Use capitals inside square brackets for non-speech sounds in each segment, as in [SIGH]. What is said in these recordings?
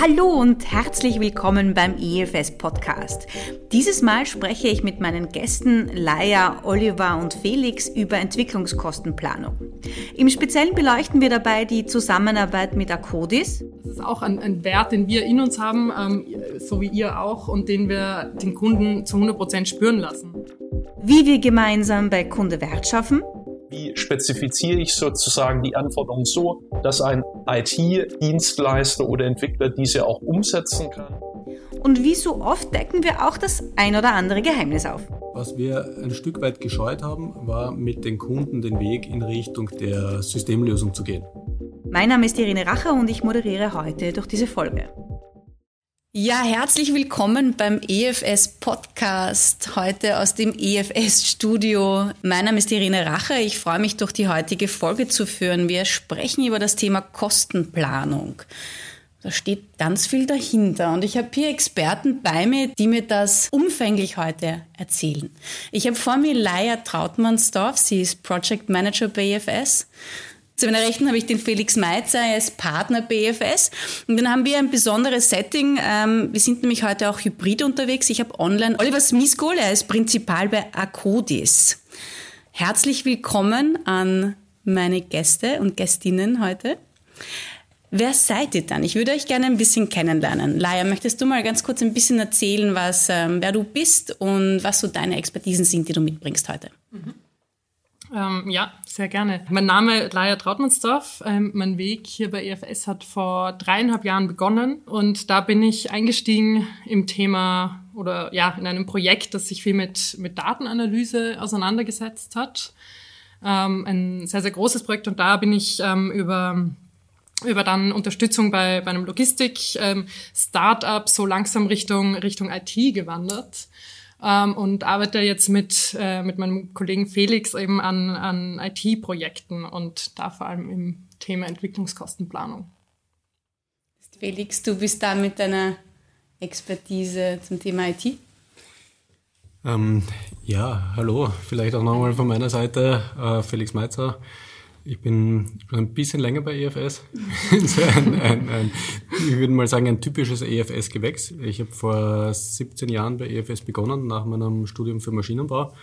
Hallo und herzlich willkommen beim EFS Podcast. Dieses Mal spreche ich mit meinen Gästen Laia, Oliver und Felix über Entwicklungskostenplanung. Im Speziellen beleuchten wir dabei die Zusammenarbeit mit Akkodis. Das ist auch ein, ein Wert, den wir in uns haben, ähm, so wie ihr auch, und den wir den Kunden zu 100 Prozent spüren lassen. Wie wir gemeinsam bei Kunde Wert schaffen wie spezifiziere ich sozusagen die Anforderungen so, dass ein IT-Dienstleister oder Entwickler diese auch umsetzen kann. Und wie so oft decken wir auch das ein oder andere Geheimnis auf. Was wir ein Stück weit gescheut haben, war mit den Kunden den Weg in Richtung der Systemlösung zu gehen. Mein Name ist Irene Racher und ich moderiere heute durch diese Folge. Ja, herzlich willkommen beim EFS Podcast, heute aus dem EFS Studio. Mein Name ist Irene Rache. Ich freue mich, durch die heutige Folge zu führen. Wir sprechen über das Thema Kostenplanung. Da steht ganz viel dahinter und ich habe hier Experten bei mir, die mir das umfänglich heute erzählen. Ich habe vor mir Laia Trautmannsdorf, sie ist Project Manager bei EFS. Zu meiner Rechten habe ich den Felix Meitzer, er ist Partner BFS. Und dann haben wir ein besonderes Setting. Ähm, wir sind nämlich heute auch hybrid unterwegs. Ich habe online Oliver Smithgold, er ist Prinzipal bei Akkodis. Herzlich willkommen an meine Gäste und Gästinnen heute. Wer seid ihr dann? Ich würde euch gerne ein bisschen kennenlernen. Laia, möchtest du mal ganz kurz ein bisschen erzählen, was, ähm, wer du bist und was so deine Expertisen sind, die du mitbringst heute? Mhm. Ähm, ja, sehr gerne. Mein Name Laia Trautmannsdorf. Ähm, mein Weg hier bei EFS hat vor dreieinhalb Jahren begonnen und da bin ich eingestiegen im Thema oder ja, in einem Projekt, das sich viel mit, mit Datenanalyse auseinandergesetzt hat. Ähm, ein sehr, sehr großes Projekt und da bin ich ähm, über über dann Unterstützung bei, bei einem Logistik-Startup ähm, so langsam Richtung, Richtung IT gewandert ähm, und arbeite jetzt mit, äh, mit meinem Kollegen Felix eben an, an IT-Projekten und da vor allem im Thema Entwicklungskostenplanung. Felix, du bist da mit deiner Expertise zum Thema IT? Ähm, ja, hallo, vielleicht auch nochmal von meiner Seite, äh, Felix Meitzer. Ich bin, ein bisschen länger bei EFS. [LAUGHS] ein, ein, ein, ich würde mal sagen, ein typisches EFS-Gewächs. Ich habe vor 17 Jahren bei EFS begonnen, nach meinem Studium für Maschinenbau.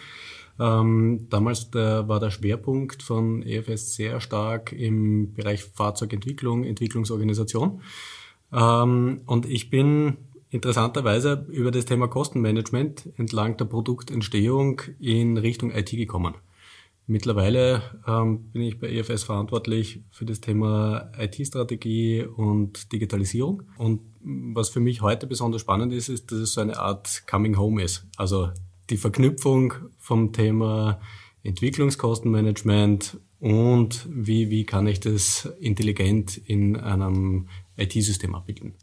Ähm, damals der, war der Schwerpunkt von EFS sehr stark im Bereich Fahrzeugentwicklung, Entwicklungsorganisation. Ähm, und ich bin interessanterweise über das Thema Kostenmanagement entlang der Produktentstehung in Richtung IT gekommen. Mittlerweile ähm, bin ich bei EFS verantwortlich für das Thema IT-Strategie und Digitalisierung. Und was für mich heute besonders spannend ist, ist, dass es so eine Art Coming Home ist. Also die Verknüpfung vom Thema Entwicklungskostenmanagement und wie, wie kann ich das intelligent in einem IT-System abbilden.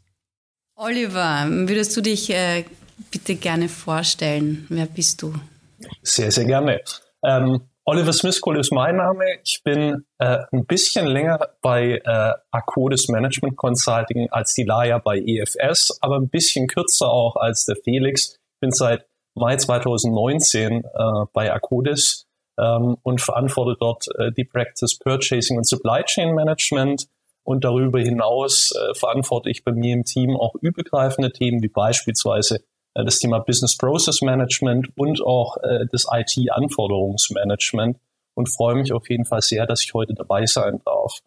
Oliver, würdest du dich äh, bitte gerne vorstellen? Wer bist du? Sehr, sehr gerne. Ähm, Oliver Smithkohl ist mein Name. Ich bin äh, ein bisschen länger bei äh, Akkodis Management Consulting als die Laia bei EFS, aber ein bisschen kürzer auch als der Felix. Ich bin seit Mai 2019 äh, bei Akkodis ähm, und verantworte dort äh, die Practice Purchasing und Supply Chain Management. Und darüber hinaus äh, verantworte ich bei mir im Team auch übergreifende Themen wie beispielsweise äh, das Thema Business Process Management und auch äh, das IT-Anforderungsmanagement und freue mich auf jeden Fall sehr, dass ich heute dabei sein darf.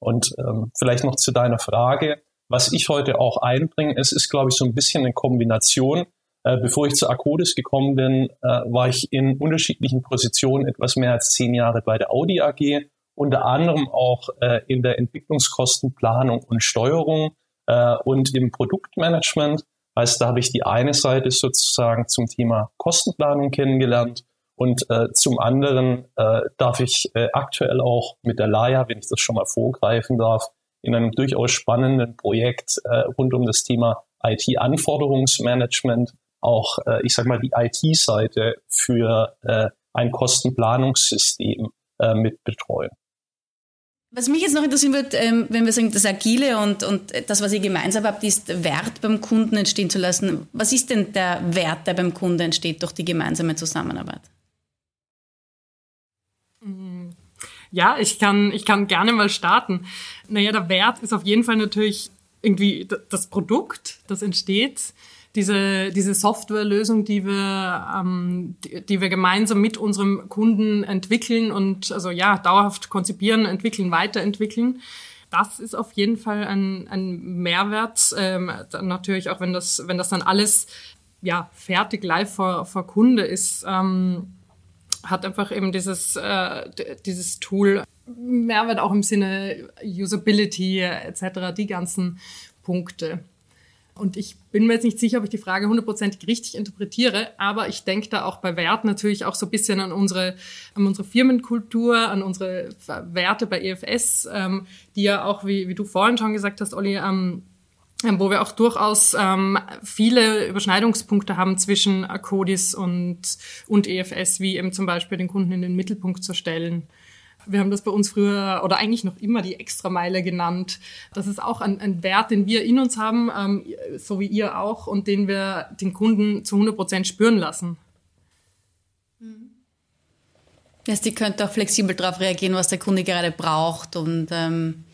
Und ähm, vielleicht noch zu deiner Frage, was ich heute auch einbringe, es ist, glaube ich, so ein bisschen eine Kombination. Äh, bevor ich zu Akkodis gekommen bin, äh, war ich in unterschiedlichen Positionen etwas mehr als zehn Jahre bei der Audi AG, unter anderem auch äh, in der Entwicklungskostenplanung und Steuerung äh, und im Produktmanagement. Heißt, da habe ich die eine Seite sozusagen zum Thema Kostenplanung kennengelernt und äh, zum anderen äh, darf ich äh, aktuell auch mit der Laia, wenn ich das schon mal vorgreifen darf, in einem durchaus spannenden Projekt äh, rund um das Thema IT-Anforderungsmanagement auch, äh, ich sag mal, die IT-Seite für äh, ein Kostenplanungssystem äh, mit betreuen. Was mich jetzt noch interessieren wird, ähm, wenn wir sagen, das Agile und, und das, was ihr gemeinsam habt, ist Wert beim Kunden entstehen zu lassen. Was ist denn der Wert, der beim Kunden entsteht durch die gemeinsame Zusammenarbeit? Ja, ich kann, ich kann gerne mal starten. Naja, der Wert ist auf jeden Fall natürlich irgendwie das Produkt, das entsteht diese, diese Softwarelösung, die wir, ähm, die, die wir gemeinsam mit unserem Kunden entwickeln und also ja, dauerhaft konzipieren, entwickeln, weiterentwickeln. Das ist auf jeden Fall ein, ein Mehrwert. Ähm, natürlich auch, wenn das, wenn das dann alles ja, fertig live vor, vor Kunde ist, ähm, hat einfach eben dieses, äh, dieses Tool Mehrwert auch im Sinne Usability etc., die ganzen Punkte. Und ich bin mir jetzt nicht sicher, ob ich die Frage hundertprozentig richtig interpretiere, aber ich denke da auch bei Wert natürlich auch so ein bisschen an unsere, an unsere Firmenkultur, an unsere Werte bei EFS, ähm, die ja auch, wie, wie du vorhin schon gesagt hast, Olli, ähm, ähm wo wir auch durchaus ähm, viele Überschneidungspunkte haben zwischen Codis und, und EFS, wie eben zum Beispiel den Kunden in den Mittelpunkt zu stellen wir haben das bei uns früher oder eigentlich noch immer die Extrameile genannt. Das ist auch ein, ein Wert, den wir in uns haben, ähm, so wie ihr auch, und den wir den Kunden zu 100 Prozent spüren lassen. Das heißt, die könnte auch flexibel darauf reagieren, was der Kunde gerade braucht und ähm,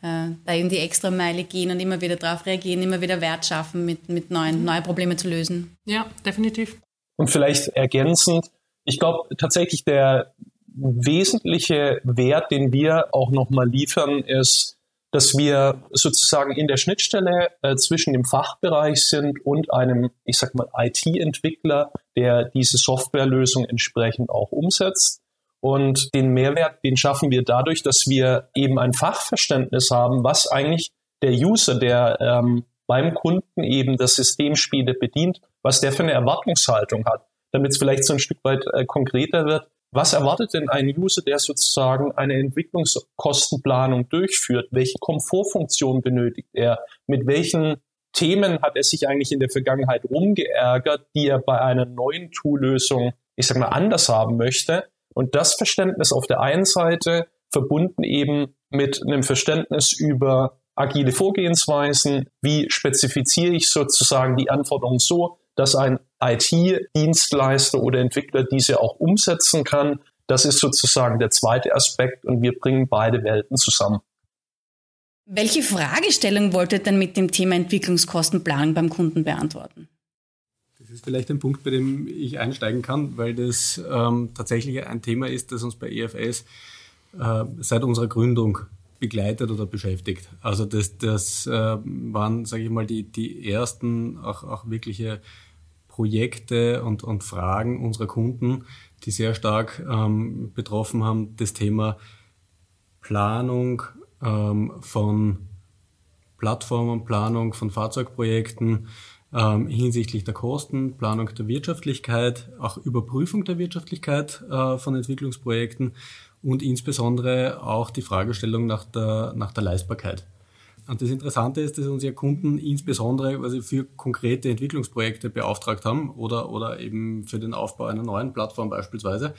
äh, da eben die Extrameile gehen und immer wieder darauf reagieren, immer wieder Wert schaffen, mit, mit neuen, neue Probleme zu lösen. Ja, definitiv. Und vielleicht ergänzend, ich glaube tatsächlich der wesentliche Wert, den wir auch nochmal liefern, ist, dass wir sozusagen in der Schnittstelle äh, zwischen dem Fachbereich sind und einem, ich sag mal, IT-Entwickler, der diese Softwarelösung entsprechend auch umsetzt. Und den Mehrwert, den schaffen wir dadurch, dass wir eben ein Fachverständnis haben, was eigentlich der User, der ähm, beim Kunden eben das System Spiele bedient, was der für eine Erwartungshaltung hat. Damit es vielleicht so ein Stück weit äh, konkreter wird, was erwartet denn ein User, der sozusagen eine Entwicklungskostenplanung durchführt? Welche Komfortfunktion benötigt er? Mit welchen Themen hat er sich eigentlich in der Vergangenheit rumgeärgert, die er bei einer neuen Tool-Lösung, ich sag mal, anders haben möchte? Und das Verständnis auf der einen Seite verbunden eben mit einem Verständnis über agile Vorgehensweisen, wie spezifiziere ich sozusagen die Anforderungen so, dass ein IT-Dienstleister oder Entwickler diese auch umsetzen kann. Das ist sozusagen der zweite Aspekt und wir bringen beide Welten zusammen. Welche Fragestellung wollt ihr denn mit dem Thema Entwicklungskostenplanung beim Kunden beantworten? Das ist vielleicht ein Punkt, bei dem ich einsteigen kann, weil das ähm, tatsächlich ein Thema ist, das uns bei EFS äh, seit unserer Gründung begleitet oder beschäftigt. Also das, das äh, waren, sage ich mal, die, die ersten auch, auch wirkliche Projekte und, und Fragen unserer Kunden, die sehr stark ähm, betroffen haben, das Thema Planung ähm, von Plattformen, Planung von Fahrzeugprojekten ähm, hinsichtlich der Kosten, Planung der Wirtschaftlichkeit, auch Überprüfung der Wirtschaftlichkeit äh, von Entwicklungsprojekten und insbesondere auch die Fragestellung nach der, nach der Leistbarkeit. Und das Interessante ist, dass unsere Kunden insbesondere quasi für konkrete Entwicklungsprojekte beauftragt haben oder, oder eben für den Aufbau einer neuen Plattform beispielsweise.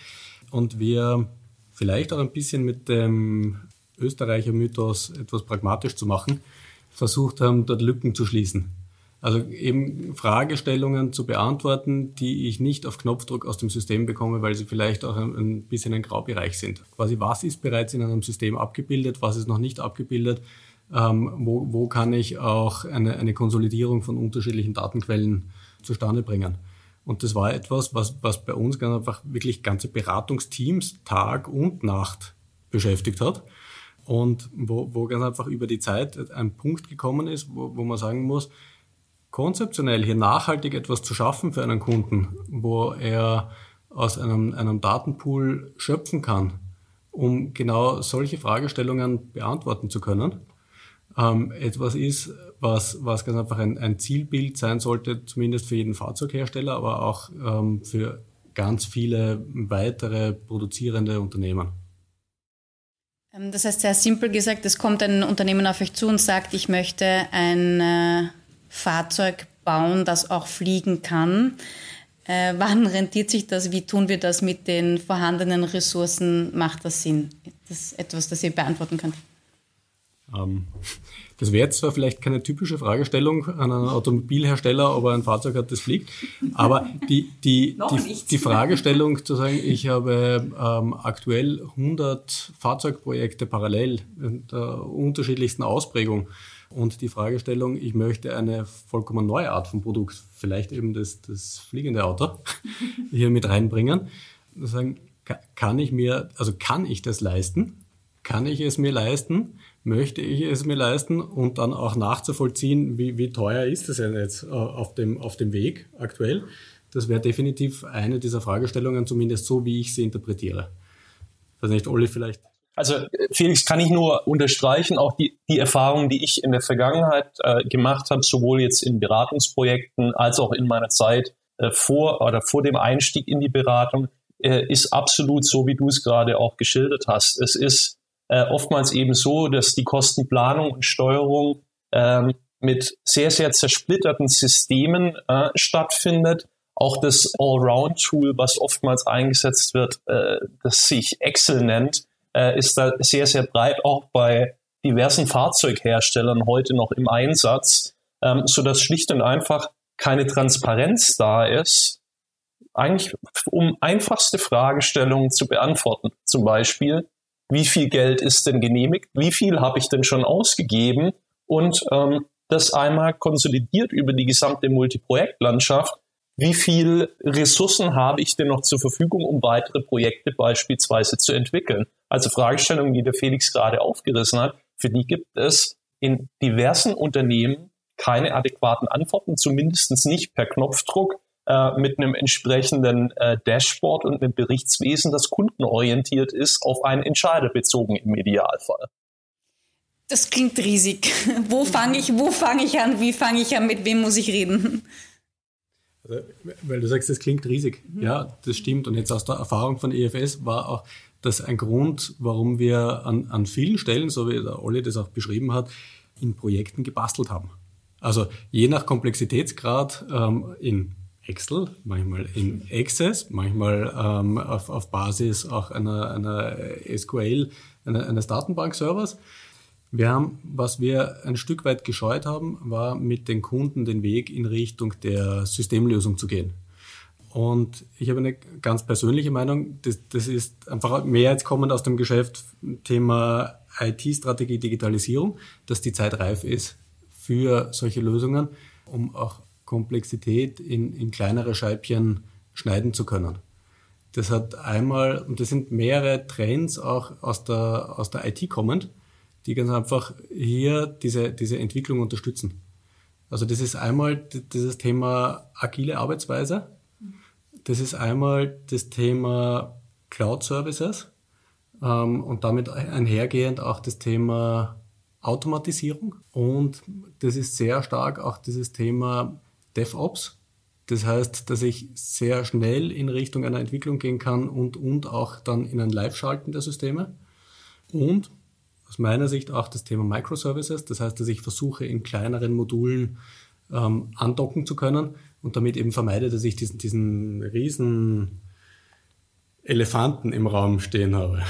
Und wir vielleicht auch ein bisschen mit dem Österreicher Mythos etwas pragmatisch zu machen, versucht haben, dort Lücken zu schließen. Also eben Fragestellungen zu beantworten, die ich nicht auf Knopfdruck aus dem System bekomme, weil sie vielleicht auch ein, ein bisschen ein Graubereich sind. Quasi was ist bereits in einem System abgebildet, was ist noch nicht abgebildet ähm, wo, wo kann ich auch eine, eine Konsolidierung von unterschiedlichen Datenquellen zustande bringen. Und das war etwas, was, was bei uns ganz einfach wirklich ganze Beratungsteams Tag und Nacht beschäftigt hat. Und wo, wo ganz einfach über die Zeit ein Punkt gekommen ist, wo, wo man sagen muss, konzeptionell hier nachhaltig etwas zu schaffen für einen Kunden, wo er aus einem, einem Datenpool schöpfen kann, um genau solche Fragestellungen beantworten zu können, ähm, etwas ist, was, was ganz einfach ein, ein, Zielbild sein sollte, zumindest für jeden Fahrzeughersteller, aber auch ähm, für ganz viele weitere produzierende Unternehmen. Ähm, das heißt, sehr simpel gesagt, es kommt ein Unternehmen auf euch zu und sagt, ich möchte ein äh, Fahrzeug bauen, das auch fliegen kann. Äh, wann rentiert sich das? Wie tun wir das mit den vorhandenen Ressourcen? Macht das Sinn? Das ist etwas, das ihr beantworten könnt. Ähm, das wäre zwar vielleicht keine typische Fragestellung an einen Automobilhersteller, ob er ein Fahrzeug hat, das fliegt, aber die, die, [LAUGHS] die, die, Fragestellung zu sagen, ich habe ähm, aktuell 100 Fahrzeugprojekte parallel in der unterschiedlichsten Ausprägung und die Fragestellung, ich möchte eine vollkommen neue Art von Produkt, vielleicht eben das, das fliegende Auto, [LAUGHS] hier mit reinbringen, sagen, kann ich mir, also kann ich das leisten? Kann ich es mir leisten? Möchte ich es mir leisten? Und dann auch nachzuvollziehen, wie, wie teuer ist es denn jetzt äh, auf dem, auf dem Weg aktuell? Das wäre definitiv eine dieser Fragestellungen, zumindest so, wie ich sie interpretiere. Ich weiß nicht, Olli, vielleicht. Also Felix kann ich nur unterstreichen, auch die, die Erfahrungen, die ich in der Vergangenheit äh, gemacht habe, sowohl jetzt in Beratungsprojekten als auch in meiner Zeit äh, vor oder vor dem Einstieg in die Beratung, äh, ist absolut so, wie du es gerade auch geschildert hast. Es ist äh, oftmals eben so, dass die Kostenplanung und Steuerung ähm, mit sehr, sehr zersplitterten Systemen äh, stattfindet. Auch das Allround-Tool, was oftmals eingesetzt wird, äh, das sich Excel nennt, äh, ist da sehr, sehr breit auch bei diversen Fahrzeugherstellern heute noch im Einsatz, ähm, so dass schlicht und einfach keine Transparenz da ist, eigentlich um einfachste Fragestellungen zu beantworten. Zum Beispiel, wie viel Geld ist denn genehmigt, wie viel habe ich denn schon ausgegeben und ähm, das einmal konsolidiert über die gesamte Multiprojektlandschaft. Wie viel Ressourcen habe ich denn noch zur Verfügung, um weitere Projekte beispielsweise zu entwickeln? Also Fragestellungen, die der Felix gerade aufgerissen hat, für die gibt es in diversen Unternehmen keine adäquaten Antworten, zumindest nicht per Knopfdruck äh, mit einem entsprechenden äh, Dashboard und einem Berichtswesen, das kundenorientiert ist, auf einen Entscheider bezogen im Idealfall. Das klingt riesig. Wo fange ich, wo fange ich an? Wie fange ich an? Mit wem muss ich reden? Also, weil du sagst, das klingt riesig. Mhm. Ja, das stimmt. Und jetzt aus der Erfahrung von EFS war auch das ein Grund, warum wir an, an vielen Stellen, so wie der Olli das auch beschrieben hat, in Projekten gebastelt haben. Also je nach Komplexitätsgrad ähm, in Excel, manchmal in Access, manchmal ähm, auf, auf Basis auch einer, einer SQL, einer, eines Datenbankservers. Wir haben, was wir ein Stück weit gescheut haben, war mit den Kunden den Weg in Richtung der Systemlösung zu gehen. Und ich habe eine ganz persönliche Meinung, das, das ist einfach mehr jetzt kommend aus dem Geschäft Thema IT-Strategie, Digitalisierung, dass die Zeit reif ist für solche Lösungen, um auch Komplexität in, in kleinere Scheibchen schneiden zu können. Das hat einmal, und das sind mehrere Trends auch aus der, aus der IT kommend, die ganz einfach hier diese, diese Entwicklung unterstützen. Also das ist einmal dieses Thema agile Arbeitsweise. Das ist einmal das Thema Cloud Services ähm, und damit einhergehend auch das Thema Automatisierung. Und das ist sehr stark auch dieses Thema DevOps. Das heißt, dass ich sehr schnell in Richtung einer Entwicklung gehen kann und, und auch dann in ein Live-Schalten der Systeme. Und aus meiner Sicht auch das Thema Microservices. Das heißt, dass ich versuche, in kleineren Modulen ähm, andocken zu können und damit eben vermeide, dass ich diesen, diesen riesen Elefanten im Raum stehen habe.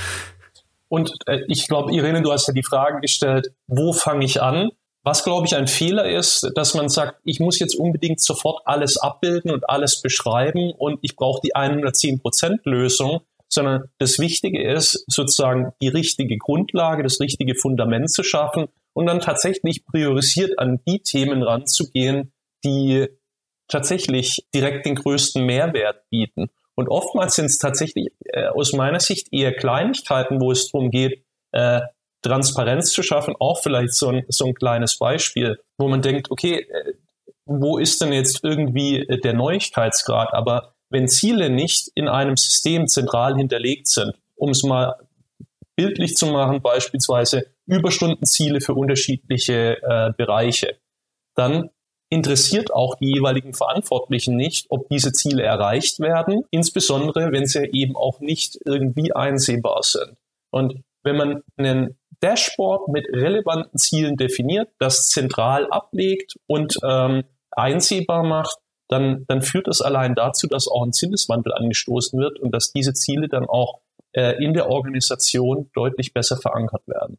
Und äh, ich glaube, Irene, du hast ja die Frage gestellt, wo fange ich an? Was, glaube ich, ein Fehler ist, dass man sagt, ich muss jetzt unbedingt sofort alles abbilden und alles beschreiben und ich brauche die 110%-Lösung, sondern das Wichtige ist, sozusagen die richtige Grundlage, das richtige Fundament zu schaffen und dann tatsächlich priorisiert an die Themen ranzugehen, die tatsächlich direkt den größten Mehrwert bieten. Und oftmals sind es tatsächlich äh, aus meiner Sicht eher Kleinigkeiten, wo es darum geht, äh, Transparenz zu schaffen, auch vielleicht so ein, so ein kleines Beispiel, wo man denkt, okay, äh, wo ist denn jetzt irgendwie äh, der Neuigkeitsgrad? Aber wenn Ziele nicht in einem System zentral hinterlegt sind, um es mal bildlich zu machen, beispielsweise Überstundenziele für unterschiedliche äh, Bereiche, dann interessiert auch die jeweiligen Verantwortlichen nicht, ob diese Ziele erreicht werden, insbesondere wenn sie eben auch nicht irgendwie einsehbar sind. Und wenn man einen Dashboard mit relevanten Zielen definiert, das zentral ablegt und ähm, einsehbar macht, dann, dann führt das allein dazu, dass auch ein Sinneswandel angestoßen wird und dass diese Ziele dann auch äh, in der Organisation deutlich besser verankert werden.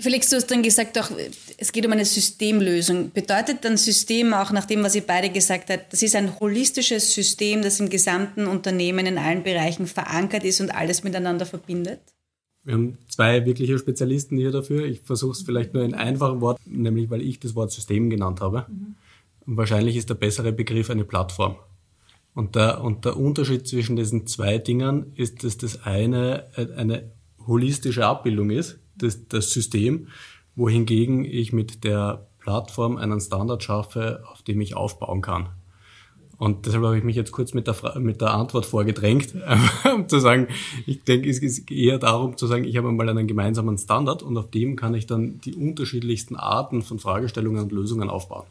Felix, du hast dann gesagt, auch, es geht um eine Systemlösung. Bedeutet dann System auch nach dem, was ihr beide gesagt habt, das ist ein holistisches System, das im gesamten Unternehmen in allen Bereichen verankert ist und alles miteinander verbindet? Wir haben zwei wirkliche Spezialisten hier dafür. Ich versuche es vielleicht nur in einfachen Worten, nämlich weil ich das Wort System genannt habe. Mhm. Und wahrscheinlich ist der bessere Begriff eine Plattform. Und der, und der Unterschied zwischen diesen zwei Dingen ist, dass das eine eine holistische Abbildung ist, das, das System, wohingegen ich mit der Plattform einen Standard schaffe, auf dem ich aufbauen kann. Und deshalb habe ich mich jetzt kurz mit der, Fra mit der Antwort vorgedrängt, [LAUGHS] um zu sagen, ich denke, es ist eher darum zu sagen, ich habe mal einen gemeinsamen Standard und auf dem kann ich dann die unterschiedlichsten Arten von Fragestellungen und Lösungen aufbauen.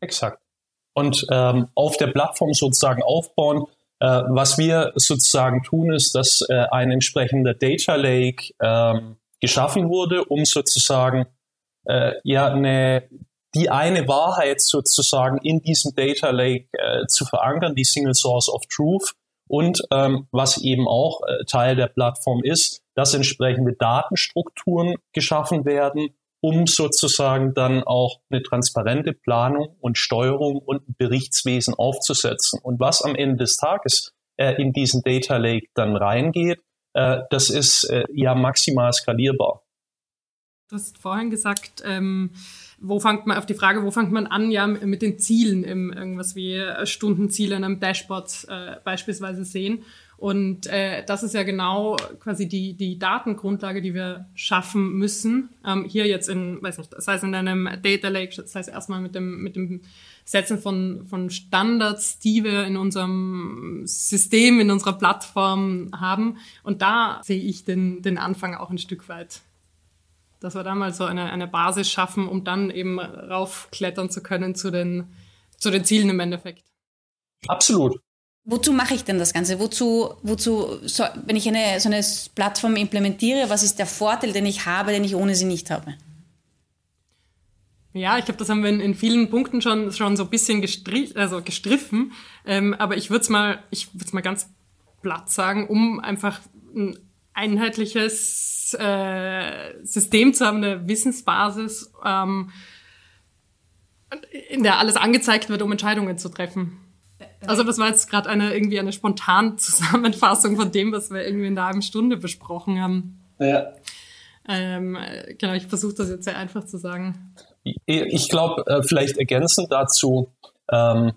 Exakt und ähm, auf der Plattform sozusagen aufbauen. Äh, was wir sozusagen tun, ist, dass äh, ein entsprechender Data Lake ähm, geschaffen wurde, um sozusagen äh, ja eine die eine Wahrheit sozusagen in diesem Data Lake äh, zu verankern, die Single Source of Truth. Und ähm, was eben auch äh, Teil der Plattform ist, dass entsprechende Datenstrukturen geschaffen werden, um sozusagen dann auch eine transparente Planung und Steuerung und Berichtswesen aufzusetzen. Und was am Ende des Tages äh, in diesen Data Lake dann reingeht, äh, das ist äh, ja maximal skalierbar. Du hast vorhin gesagt, ähm, wo fängt man auf die Frage, wo fängt man an, ja, mit den Zielen im irgendwas wie Stundenziele in einem Dashboard äh, beispielsweise sehen. Und äh, das ist ja genau quasi die, die Datengrundlage, die wir schaffen müssen. Ähm, hier jetzt in, weiß nicht, das heißt in einem Data Lake, das heißt erstmal mit dem, mit dem Setzen von, von Standards, die wir in unserem System, in unserer Plattform haben. Und da sehe ich den, den Anfang auch ein Stück weit. Dass wir da mal so eine, eine Basis schaffen, um dann eben raufklettern zu können zu den, zu den Zielen im Endeffekt. Absolut. Wozu mache ich denn das Ganze? Wozu, wozu so, wenn ich eine, so eine Plattform implementiere, was ist der Vorteil, den ich habe, den ich ohne sie nicht habe? Ja, ich glaube, das haben wir in, in, vielen Punkten schon, schon so ein bisschen gestrich, also gestriffen. Ähm, aber ich würde es mal, ich würde mal ganz platt sagen, um einfach ein einheitliches äh, System zu haben, eine Wissensbasis, ähm, in der alles angezeigt wird, um Entscheidungen zu treffen. Also das war jetzt gerade eine irgendwie eine spontane Zusammenfassung von dem, was wir irgendwie in der halben Stunde besprochen haben. Ja. Ähm, genau, ich versuche das jetzt sehr einfach zu sagen. Ich glaube, äh, vielleicht ergänzend dazu, ähm,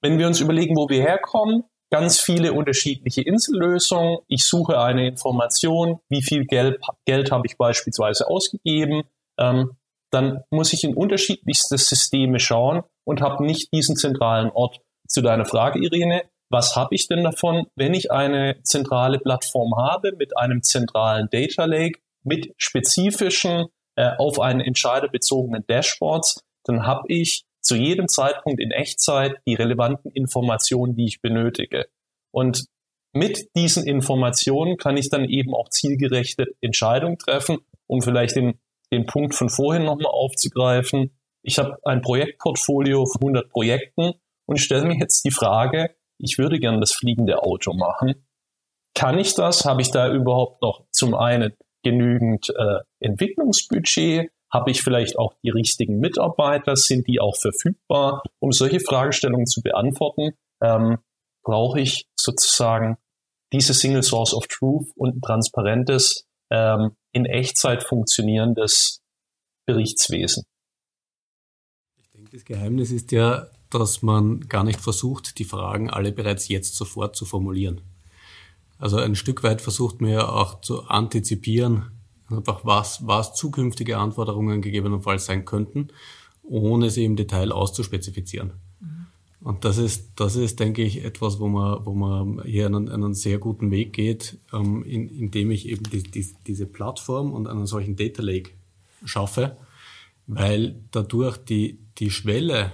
wenn wir uns überlegen, wo wir herkommen, ganz viele unterschiedliche Insellösungen. Ich suche eine Information, wie viel Geld, Geld habe ich beispielsweise ausgegeben. Ähm, dann muss ich in unterschiedlichste Systeme schauen und habe nicht diesen zentralen Ort zu deiner Frage, Irene, was habe ich denn davon, wenn ich eine zentrale Plattform habe mit einem zentralen Data Lake, mit spezifischen äh, auf einen Entscheider bezogenen Dashboards, dann habe ich zu jedem Zeitpunkt in Echtzeit die relevanten Informationen, die ich benötige. Und mit diesen Informationen kann ich dann eben auch zielgerechte Entscheidungen treffen, um vielleicht den, den Punkt von vorhin nochmal aufzugreifen. Ich habe ein Projektportfolio von 100 Projekten und stelle mir jetzt die Frage, ich würde gern das fliegende Auto machen. Kann ich das? Habe ich da überhaupt noch zum einen genügend äh, Entwicklungsbudget? Habe ich vielleicht auch die richtigen Mitarbeiter? Sind die auch verfügbar? Um solche Fragestellungen zu beantworten, ähm, brauche ich sozusagen diese Single Source of Truth und ein transparentes, ähm, in Echtzeit funktionierendes Berichtswesen. Ich denke, das Geheimnis ist ja, dass man gar nicht versucht, die Fragen alle bereits jetzt sofort zu formulieren. Also ein Stück weit versucht man ja auch zu antizipieren, einfach was, was zukünftige Anforderungen gegebenenfalls sein könnten, ohne sie im Detail auszuspezifizieren. Mhm. Und das ist, das ist, denke ich, etwas, wo man, wo man hier einen, einen sehr guten Weg geht, ähm, in, indem ich eben die, die, diese Plattform und einen solchen Data Lake schaffe, weil dadurch die, die Schwelle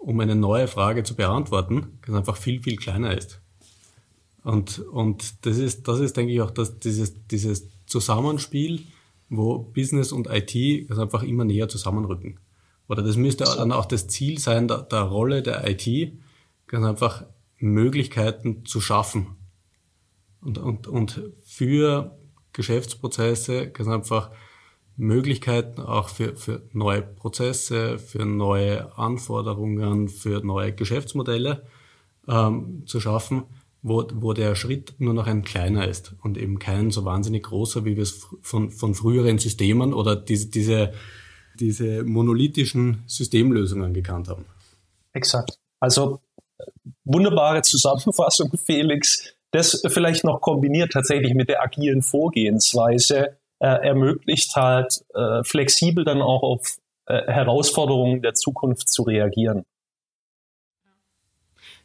um eine neue Frage zu beantworten, ganz einfach viel, viel kleiner ist. Und, und das ist, das ist, denke ich, auch das, dieses, dieses Zusammenspiel, wo Business und IT ganz einfach immer näher zusammenrücken. Oder das müsste dann auch das Ziel sein, der, der Rolle der IT, ganz einfach Möglichkeiten zu schaffen. Und, und, und für Geschäftsprozesse ganz einfach Möglichkeiten auch für, für neue Prozesse, für neue Anforderungen, für neue Geschäftsmodelle ähm, zu schaffen, wo, wo der Schritt nur noch ein kleiner ist und eben kein so wahnsinnig großer, wie wir es von, von früheren Systemen oder diese, diese, diese monolithischen Systemlösungen gekannt haben. Exakt. Also wunderbare Zusammenfassung, [LAUGHS] Felix. Das vielleicht noch kombiniert tatsächlich mit der agilen Vorgehensweise äh, ermöglicht halt äh, flexibel dann auch auf äh, Herausforderungen der Zukunft zu reagieren.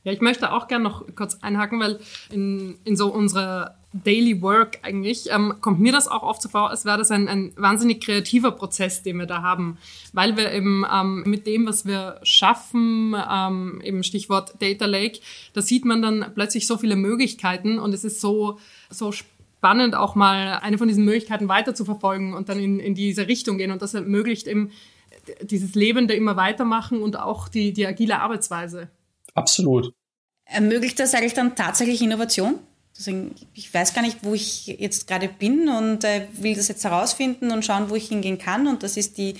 Ja, ich möchte auch gerne noch kurz einhaken, weil in, in so unserer Daily Work eigentlich ähm, kommt mir das auch oft so vor, als wäre das ein, ein wahnsinnig kreativer Prozess, den wir da haben, weil wir eben ähm, mit dem, was wir schaffen, ähm, eben Stichwort Data Lake, da sieht man dann plötzlich so viele Möglichkeiten und es ist so, so spannend, auch mal eine von diesen Möglichkeiten weiter zu verfolgen und dann in, in diese Richtung gehen und das ermöglicht eben dieses Lebende immer weitermachen und auch die, die agile Arbeitsweise. Absolut. Ermöglicht das eigentlich dann tatsächlich Innovation? Deswegen, ich weiß gar nicht, wo ich jetzt gerade bin und äh, will das jetzt herausfinden und schauen, wo ich hingehen kann. Und das ist die,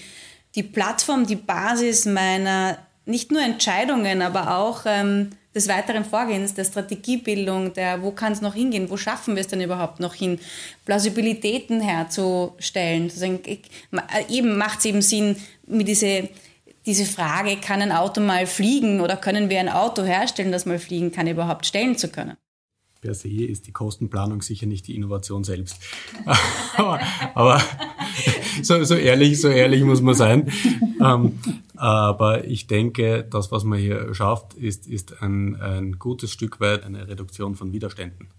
die Plattform, die Basis meiner nicht nur Entscheidungen, aber auch ähm, des weiteren Vorgehens, der Strategiebildung, der wo kann es noch hingehen, wo schaffen wir es denn überhaupt noch hin, Plausibilitäten herzustellen. Deswegen, ich, äh, eben macht es eben Sinn, mit diese diese Frage, kann ein Auto mal fliegen oder können wir ein Auto herstellen, das mal fliegen kann, überhaupt stellen zu können? Per se ist die Kostenplanung sicher nicht die Innovation selbst. aber, [LAUGHS] aber so, so, ehrlich, so ehrlich muss man sein. Ähm, aber ich denke, das, was man hier schafft, ist, ist ein, ein gutes Stück weit eine Reduktion von Widerständen.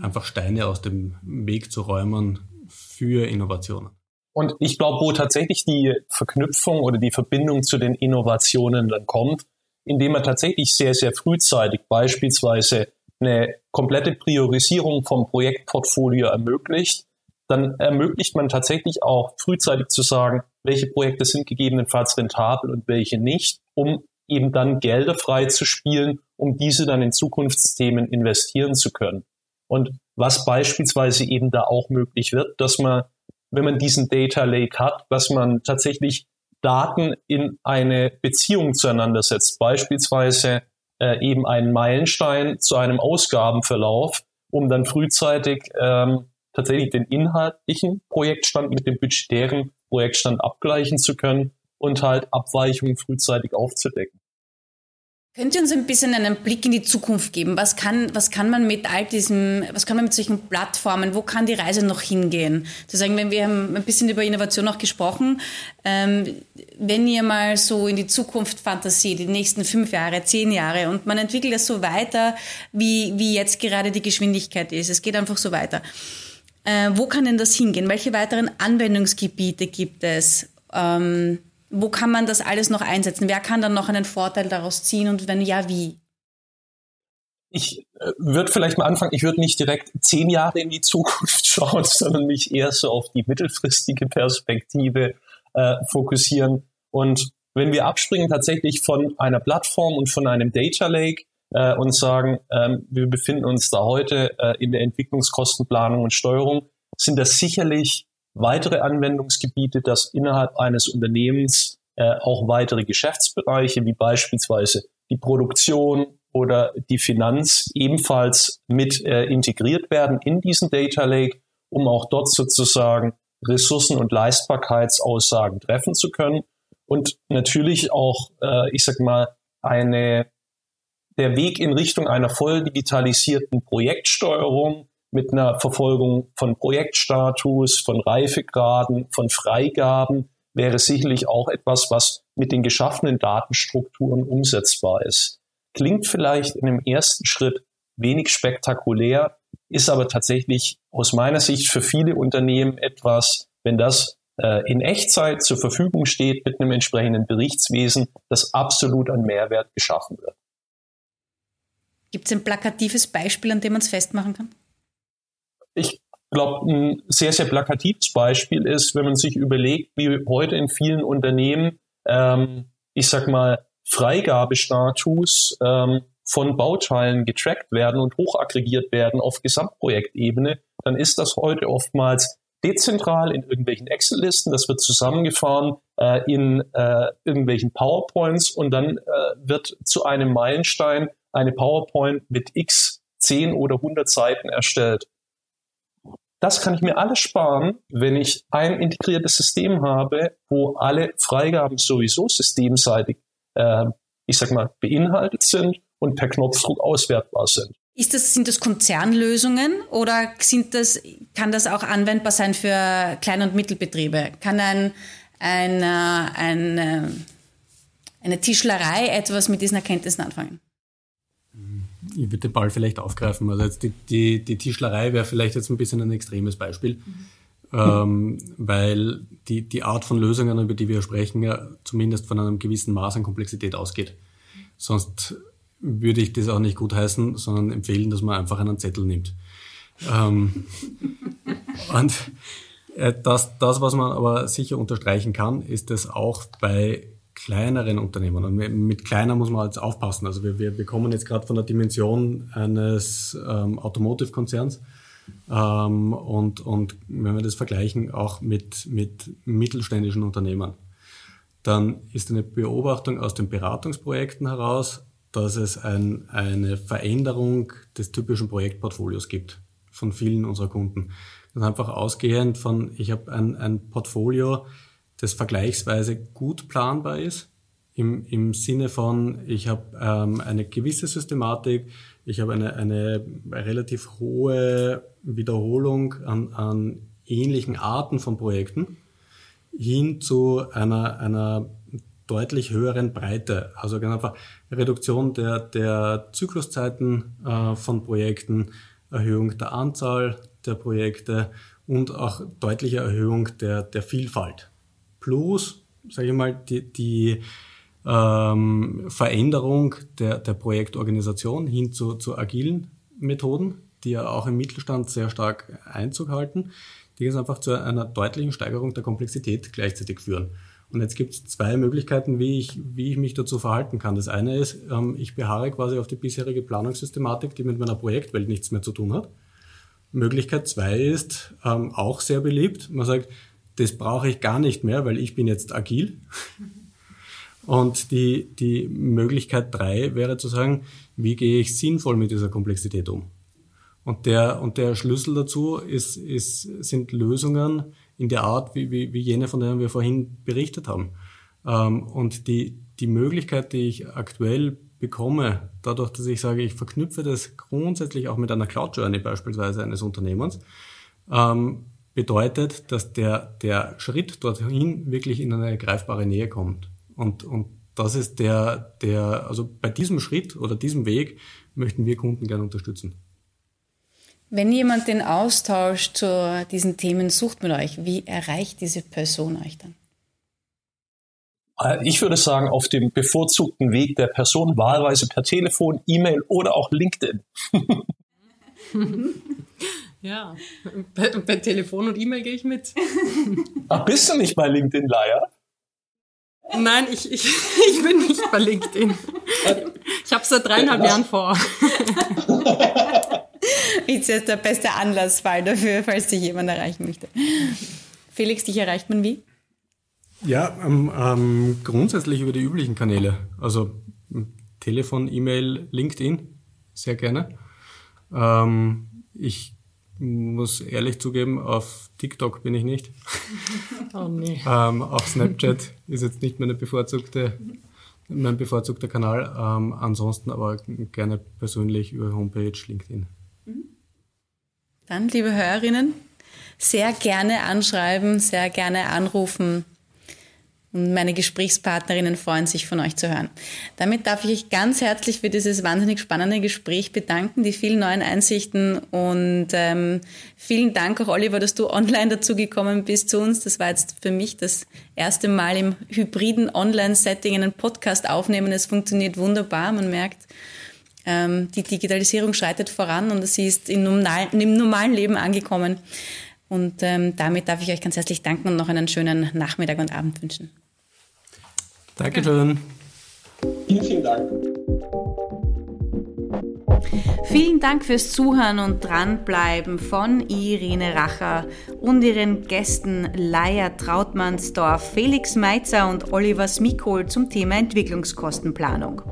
Einfach Steine aus dem Weg zu räumen für Innovationen. Und ich glaube, wo tatsächlich die Verknüpfung oder die Verbindung zu den Innovationen dann kommt, indem man tatsächlich sehr, sehr frühzeitig beispielsweise eine komplette Priorisierung vom Projektportfolio ermöglicht, dann ermöglicht man tatsächlich auch frühzeitig zu sagen, welche Projekte sind gegebenenfalls rentabel und welche nicht, um eben dann Gelder frei zu spielen, um diese dann in Zukunftsthemen investieren zu können. Und was beispielsweise eben da auch möglich wird, dass man wenn man diesen Data Lake hat, dass man tatsächlich Daten in eine Beziehung zueinander setzt, beispielsweise äh, eben einen Meilenstein zu einem Ausgabenverlauf, um dann frühzeitig ähm, tatsächlich den inhaltlichen Projektstand mit dem budgetären Projektstand abgleichen zu können und halt Abweichungen frühzeitig aufzudecken. Könnt ihr uns ein bisschen einen Blick in die Zukunft geben? Was kann, was kann man mit all diesem, was kann man mit solchen Plattformen, wo kann die Reise noch hingehen? Zu sagen, wenn wir haben ein bisschen über Innovation noch gesprochen, ähm, wenn ihr mal so in die Zukunft fantasiert, die nächsten fünf Jahre, zehn Jahre und man entwickelt das so weiter, wie, wie jetzt gerade die Geschwindigkeit ist. Es geht einfach so weiter. Äh, wo kann denn das hingehen? Welche weiteren Anwendungsgebiete gibt es? Ähm, wo kann man das alles noch einsetzen? Wer kann dann noch einen Vorteil daraus ziehen und wenn ja, wie? Ich äh, würde vielleicht mal anfangen, ich würde nicht direkt zehn Jahre in die Zukunft [LAUGHS] schauen, sondern mich eher so auf die mittelfristige Perspektive äh, fokussieren. Und wenn wir abspringen tatsächlich von einer Plattform und von einem Data Lake äh, und sagen, ähm, wir befinden uns da heute äh, in der Entwicklungskostenplanung und Steuerung, sind das sicherlich weitere Anwendungsgebiete, dass innerhalb eines Unternehmens äh, auch weitere Geschäftsbereiche wie beispielsweise die Produktion oder die Finanz ebenfalls mit äh, integriert werden in diesen Data Lake, um auch dort sozusagen Ressourcen- und Leistbarkeitsaussagen treffen zu können. Und natürlich auch, äh, ich sag mal, eine der Weg in Richtung einer voll digitalisierten Projektsteuerung mit einer Verfolgung von Projektstatus, von Reifegraden, von Freigaben wäre sicherlich auch etwas, was mit den geschaffenen Datenstrukturen umsetzbar ist. Klingt vielleicht in dem ersten Schritt wenig spektakulär, ist aber tatsächlich aus meiner Sicht für viele Unternehmen etwas, wenn das äh, in Echtzeit zur Verfügung steht mit einem entsprechenden Berichtswesen, das absolut an Mehrwert geschaffen wird. Gibt es ein plakatives Beispiel, an dem man es festmachen kann? Ich glaube, ein sehr, sehr plakatives Beispiel ist, wenn man sich überlegt, wie heute in vielen Unternehmen, ähm, ich sag mal, Freigabestatus ähm, von Bauteilen getrackt werden und hochaggregiert werden auf Gesamtprojektebene, dann ist das heute oftmals dezentral in irgendwelchen Excel-Listen, das wird zusammengefahren äh, in äh, irgendwelchen PowerPoints und dann äh, wird zu einem Meilenstein eine PowerPoint mit x 10 oder 100 Seiten erstellt. Das kann ich mir alles sparen, wenn ich ein integriertes System habe, wo alle Freigaben sowieso systemseitig, äh, ich sag mal, beinhaltet sind und per Knopfdruck auswertbar sind. Ist das, sind das Konzernlösungen oder sind das, kann das auch anwendbar sein für Klein- und Mittelbetriebe? Kann ein, ein, äh, ein, äh, eine Tischlerei etwas mit diesen Erkenntnissen anfangen? Ich würde den Ball vielleicht aufgreifen. Also jetzt die, die, die Tischlerei wäre vielleicht jetzt ein bisschen ein extremes Beispiel, mhm. ähm, weil die, die Art von Lösungen, über die wir sprechen, ja zumindest von einem gewissen Maß an Komplexität ausgeht. Sonst würde ich das auch nicht gut heißen, sondern empfehlen, dass man einfach einen Zettel nimmt. Ähm, [LAUGHS] und äh, das, das, was man aber sicher unterstreichen kann, ist dass auch bei kleineren Unternehmen. Und mit kleiner muss man jetzt aufpassen. Also wir, wir, wir kommen jetzt gerade von der Dimension eines ähm, Automotive-Konzerns. Ähm, und, und wenn wir das vergleichen auch mit, mit mittelständischen Unternehmen, dann ist eine Beobachtung aus den Beratungsprojekten heraus, dass es ein, eine Veränderung des typischen Projektportfolios gibt von vielen unserer Kunden. Das ist einfach ausgehend von, ich habe ein, ein Portfolio, das vergleichsweise gut planbar ist, im, im Sinne von, ich habe ähm, eine gewisse Systematik, ich habe eine, eine relativ hohe Wiederholung an, an ähnlichen Arten von Projekten hin zu einer, einer deutlich höheren Breite. Also ganz einfach Reduktion der, der Zykluszeiten äh, von Projekten, Erhöhung der Anzahl der Projekte und auch deutliche Erhöhung der, der Vielfalt. Plus, sage ich mal, die, die ähm, Veränderung der, der Projektorganisation hin zu, zu agilen Methoden, die ja auch im Mittelstand sehr stark Einzug halten, die jetzt einfach zu einer deutlichen Steigerung der Komplexität gleichzeitig führen. Und jetzt gibt es zwei Möglichkeiten, wie ich, wie ich mich dazu verhalten kann. Das eine ist, ähm, ich beharre quasi auf die bisherige Planungssystematik, die mit meiner Projektwelt nichts mehr zu tun hat. Möglichkeit zwei ist ähm, auch sehr beliebt. Man sagt, das brauche ich gar nicht mehr, weil ich bin jetzt agil. Und die, die Möglichkeit drei wäre zu sagen, wie gehe ich sinnvoll mit dieser Komplexität um? Und der, und der Schlüssel dazu ist, ist, sind Lösungen, in der Art, wie, wie, wie jene, von denen wir vorhin berichtet haben. Ähm, und die, die Möglichkeit, die ich aktuell bekomme, dadurch, dass ich sage, ich verknüpfe das grundsätzlich auch mit einer Cloud Journey beispielsweise eines Unternehmens, ähm, bedeutet, dass der, der Schritt dorthin wirklich in eine greifbare Nähe kommt. Und, und das ist der, der, also bei diesem Schritt oder diesem Weg möchten wir Kunden gerne unterstützen. Wenn jemand den Austausch zu diesen Themen sucht mit euch, wie erreicht diese Person euch dann? Ich würde sagen, auf dem bevorzugten Weg der Person, wahlweise per Telefon, E-Mail oder auch LinkedIn. [LAUGHS] ja, bei, bei, Telefon und E-Mail gehe ich mit. Ach, bist du nicht bei LinkedIn, Laia? Nein, ich, ich, [LAUGHS] ich bin nicht bei LinkedIn. Ich habe es seit dreieinhalb Jahren vor. [LAUGHS] ist jetzt der beste Anlassfall dafür, falls sich jemand erreichen möchte. Felix, dich erreicht man wie? Ja, ähm, ähm, grundsätzlich über die üblichen Kanäle. Also Telefon, E-Mail, LinkedIn, sehr gerne. Ähm, ich muss ehrlich zugeben, auf TikTok bin ich nicht. [LAUGHS] Oh nee. ähm, auch Snapchat ist jetzt nicht meine bevorzugte, mein bevorzugter Kanal. Ähm, ansonsten aber gerne persönlich über Homepage, LinkedIn. Dann, liebe Hörerinnen, sehr gerne anschreiben, sehr gerne anrufen. Und meine Gesprächspartnerinnen freuen sich, von euch zu hören. Damit darf ich euch ganz herzlich für dieses wahnsinnig spannende Gespräch bedanken, die vielen neuen Einsichten und ähm, vielen Dank auch, Oliver, dass du online dazugekommen bist zu uns. Das war jetzt für mich das erste Mal im hybriden Online-Setting einen Podcast aufnehmen. Es funktioniert wunderbar. Man merkt, ähm, die Digitalisierung schreitet voran und sie ist im normalen, Leben angekommen. Und ähm, damit darf ich euch ganz herzlich danken und noch einen schönen Nachmittag und Abend wünschen. Dankeschön. Vielen, vielen Dank. Vielen Dank fürs Zuhören und Dranbleiben von Irene Racher und ihren Gästen Laia Trautmannsdorf, Felix Meitzer und Oliver Smikol zum Thema Entwicklungskostenplanung.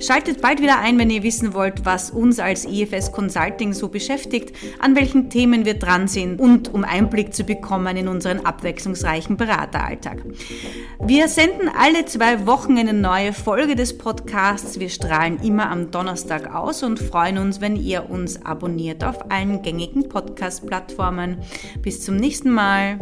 Schaltet bald wieder ein, wenn ihr wissen wollt, was uns als IFS Consulting so beschäftigt, an welchen Themen wir dran sind und um Einblick zu bekommen in unseren abwechslungsreichen Berateralltag. Wir senden alle zwei Wochen eine neue Folge des Podcasts. Wir strahlen immer am Donnerstag aus und freuen uns, wenn ihr uns abonniert auf allen gängigen Podcast-Plattformen. Bis zum nächsten Mal.